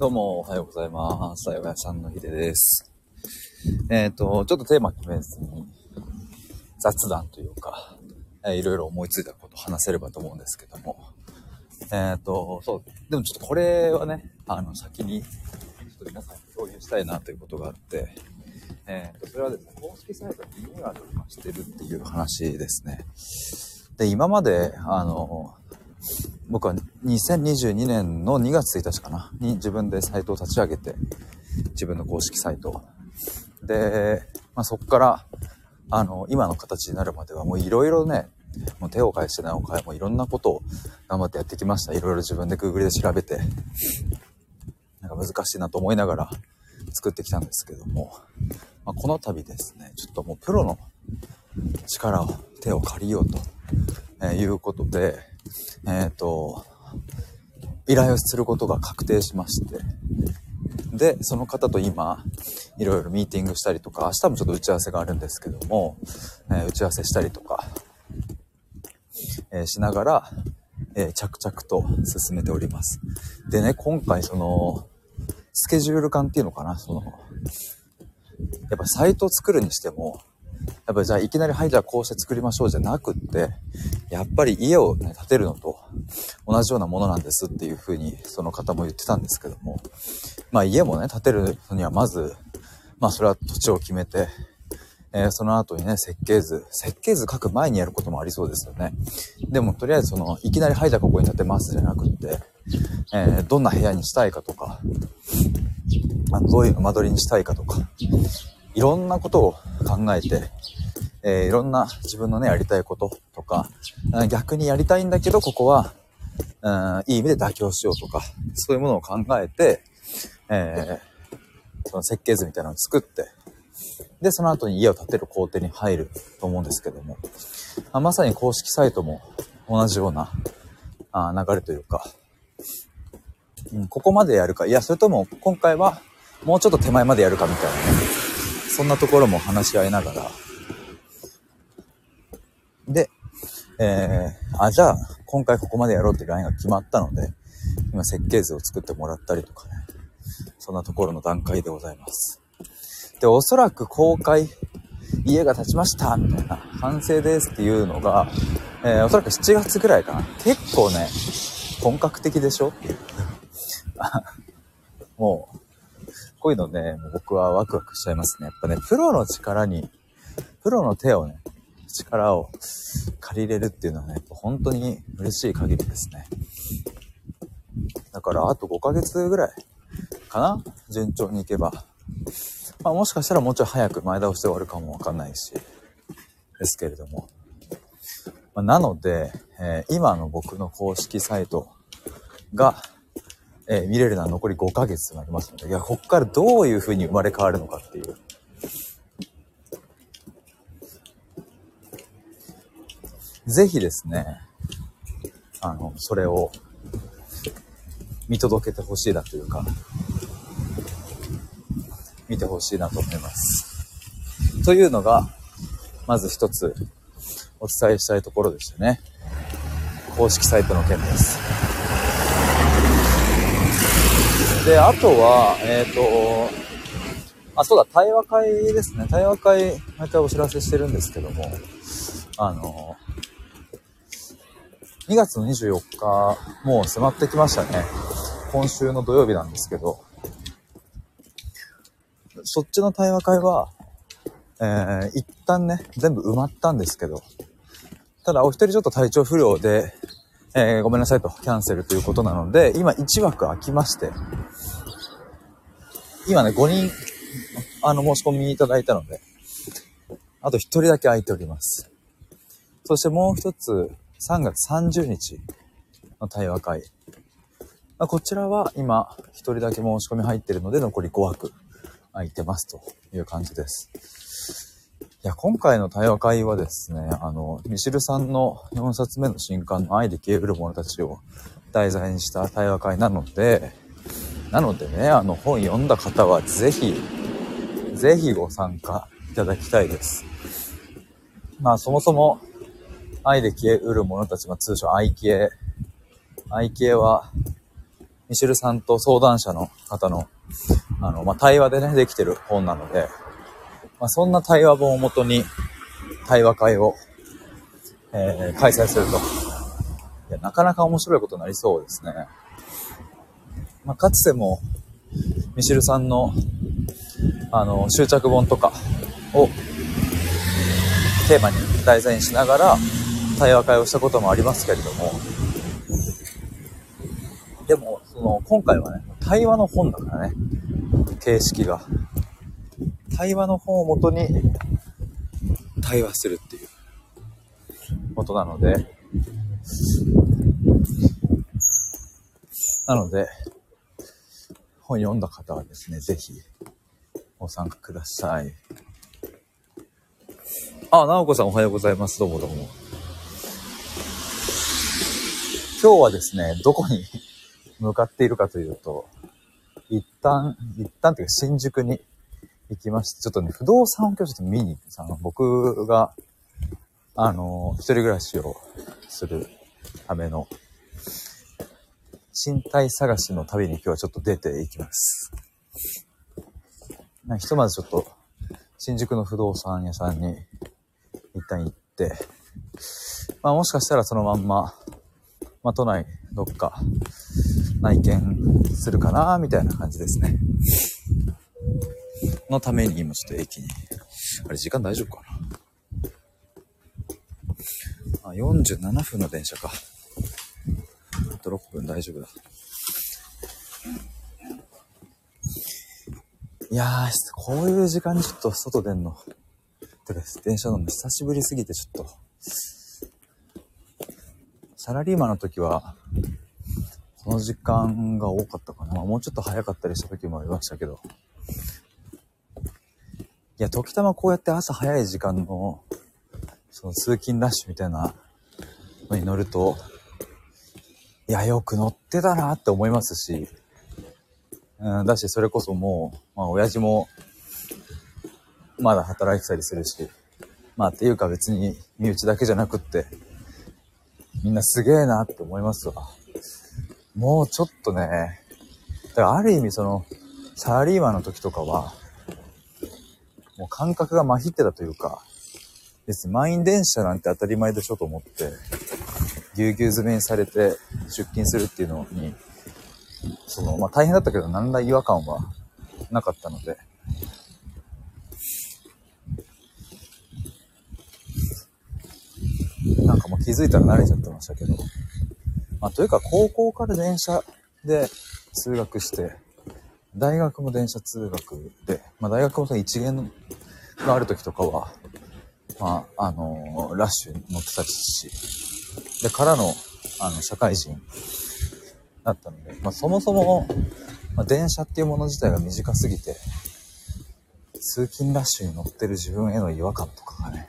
どうも、おはようございます。さよやさんのひでです。えっ、と、ちょっとテーマ決めずに、雑談というか、えーいろいろ思いついたことを話せればと思うんですけども。えっ、と、そう、でもちょっとこれはね、あの、先に、ちょっと皆さんに共有したいなということがあって、えっ、と、それはですね、公式サイトにリニューアルをしてるっていう話ですね。で、今まで、あの、僕は2022年の2月1日かなに自分でサイトを立ち上げて、自分の公式サイト。で、まあ、そこから、あの、今の形になるまではもういろいろね、もう手を変えして名を変え、もいろんなことを頑張ってやってきました。いろいろ自分で Google で調べて、なんか難しいなと思いながら作ってきたんですけども、まあ、この度ですね、ちょっともうプロの力を、手を借りようと、えいうことで、えっ、と、依頼をすることが確定しまして、で、その方と今、いろいろミーティングしたりとか、明日もちょっと打ち合わせがあるんですけども、えー打ち合わせしたりとか、えーしながら、えー着々と進めております。でね、今回その、スケジュール感っていうのかな、その、やっぱサイトを作るにしても、やっぱりじゃあいきなり、はい、じゃあこうして作りましょうじゃなくって、やっぱり家をね、建てるのと同じようなものなんですっていうふうにその方も言ってたんですけども、まあ家もね、建てるのにはまず、まあそれは土地を決めて、えーその後にね、設計図、設計図書く前にやることもありそうですよね。でもとりあえずその、いきなりはい、じゃあここに建てますじゃなくって、えーどんな部屋にしたいかとか、あどういう間取りにしたいかとか、いろんなことを考えて、えーいろんな自分のね、やりたいこととか、逆にやりたいんだけど、ここは、うん、いい意味で妥協しようとか、そういうものを考えて、えーその設計図みたいなのを作って、で、その後に家を建てる工程に入ると思うんですけども、まあまさに公式サイトも同じようなあ流れというか、うん、ここまでやるか、いや、それとも今回はもうちょっと手前までやるかみたいなね、そんなところも話し合いながら、で、えー、あ、じゃあ、今回ここまでやろうっていうラインが決まったので、今設計図を作ってもらったりとかね、そんなところの段階でございます。で、おそらく公開、家が建ちましたみたいな、完成ですっていうのが、えー、おそらく7月ぐらいかな。結構ね、本格的でしょ？もう、こういうのね、僕はワクワクしちゃいますね。やっぱね、プロの力に、プロの手をね、力を借りれるっていうのはね、本当に嬉しい限りですね。だから、あと5ヶ月ぐらいかな？順調にいけば。まあ、もしかしたらもうちょい早く前倒しで終わるかもわかんないし、ですけれども。まあ、なので、えー今の僕の公式サイトが、えー見れるのは残り5ヶ月となりますので、いや、こっからどういう風に生まれ変わるのかっていう。ぜひですね、あの、それを見届けてほしいなというか、見てほしいなと思います。というのが、まず一つお伝えしたいところでしたね。公式サイトの件です。で、あとは、えっ、と、あ、そうだ、対話会ですね。対話会、毎回お知らせしてるんですけども、あの、2月の24日、もう迫ってきましたね。今週の土曜日なんですけど、そっちの対話会は、えー、一旦ね、全部埋まったんですけど、ただお一人ちょっと体調不良で、えーごめんなさいとキャンセルということなので、今1枠空きまして、今ね、5人、あの、申し込みいただいたので、あと1人だけ空いております。そしてもう一つ、3月30日の対話会。まあこちらは今、1人だけ申し込み入ってるので、残り5枠空いてますという感じです。いや、今回の対話会はですね、あの、ミシルさんの4冊目の新刊の愛で消える者たちを題材にした対話会なので、なのでね、あの本読んだ方はぜひ、ぜひご参加いただきたいです。まあそもそも、愛で消えうる者たち、まあ通称愛消え。愛消えは、ミシェルさんと相談者の方の、あの、まあ、対話でね、できてる本なので、まあ、そんな対話本をもとに、対話会を、えー、開催すると。いや、なかなか面白いことになりそうですね。まあ、かつても、ミシェルさんの、あの、執着本とかをテーマに題材にしながら対話会をしたこともありますけれども、でも、その、今回はね、対話の本だからね、形式が。対話の本をもとに対話するっていうことなので、なので、本読んだ方はですね、ぜひご参加ください。あ、なおこさんおはようございます。どうもどうも。今日はですね、どこに向かっているかというと、一旦、一旦というか新宿に行きまして、ちょっとね、不動産を今日ちょっと見に、さ僕が、あの、一人暮らしをするための賃貸探しの旅に今日はちょっと出ていきます。ひとまずちょっと、新宿の不動産屋さんに一旦行って、まあもしかしたらそのまんま、まあ都内どっか内見するかな、みたいな感じですね。のために今ちょっと駅に、あれ時間大丈夫かなあ、47分の電車か。あと6分大丈夫だ。いやー、こういう時間にちょっと外出んの。てか、電車乗るの久しぶりすぎてちょっと。サラリーマンの時は、この時間が多かったかな。もうちょっと早かったりした時もありましたけど。いや、時たまこうやって朝早い時間の、その通勤ラッシュみたいなのに乗ると、いや、よく乗ってたなって思いますし、うん、だし、それこそもう、まあ、親父も、まだ働いてたりするし、まあ、っていうか別に、身内だけじゃなくって、みんなすげえなって思いますわ。もうちょっとね、だからある意味その、サラリーマンの時とかは、もう感覚がまひってたというか、別に満員電車なんて当たり前でしょと思って、ぎゅうぎゅう詰めにされて出勤するっていうのに、その、まあ大変だったけど何ら違和感はなかったので、なんかもう気づいたら慣れちゃってましたけど、まあというか高校から電車で通学して、大学も電車通学で、まあ大学もその一元がある時とかは、まあ、あのー、ラッシュに乗ってたし、で、からの、あの、社会人だったので、まあ、そもそも、まあ、電車っていうもの自体が短すぎて、通勤ラッシュに乗ってる自分への違和感とかがね、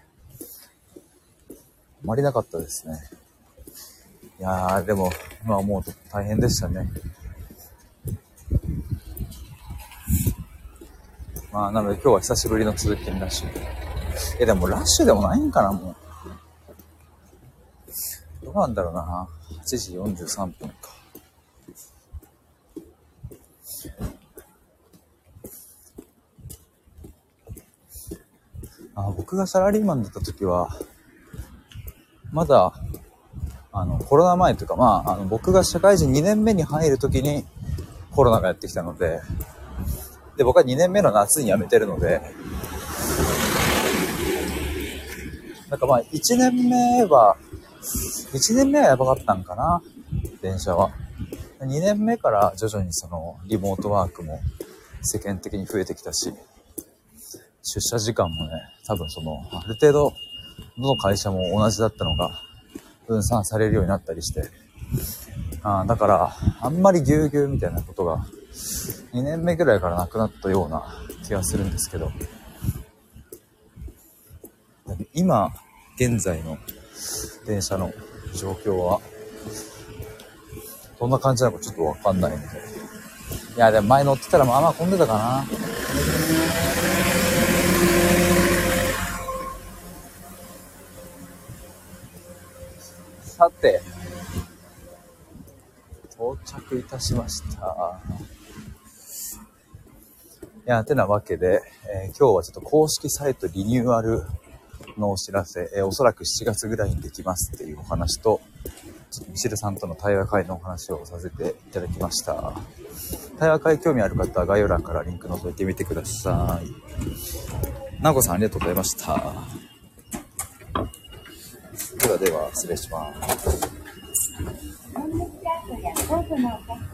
あまりなかったですね。いやー、でも、今思うと大変でしたね。まあ、なので今日は久しぶりの通勤ラッシュ。え、でもラッシュでもないんかな、もう。どうなんだろうな。8時43分か。あ僕がサラリーマンだった時は、まだ、あの、コロナ前というか、まあ、あの、僕が社会人2年目に入る時にコロナがやってきたので、で、僕は2年目の夏に辞めてるので、なんかまあ、1年目は、1年目はやばかったんかな、電車は。2年目から徐々にそのリモートワークも世間的に増えてきたし、出社時間もね、多分その、ある程度、どの会社も同じだったのが分散されるようになったりして、あだから、あんまりぎゅうぎゅうみたいなことが2年目ぐらいからなくなったような気がするんですけど、今、現在の電車の状況は、どんな感じなのかちょっとわかんないので。いや、でも前乗ってたらまあまあ混んでたかな。さて、到着いたしました。いや、てなわけで、えー今日はちょっと公式サイトリニューアルのお知らせ、えーおそらく7月ぐらいにできますっていうお話と、ミシルさんとの対話会のお話をさせていただきました。対話会興味ある方は概要欄からリンク覗いてみてください。なおこさんありがとうございました。ではでは、失礼します。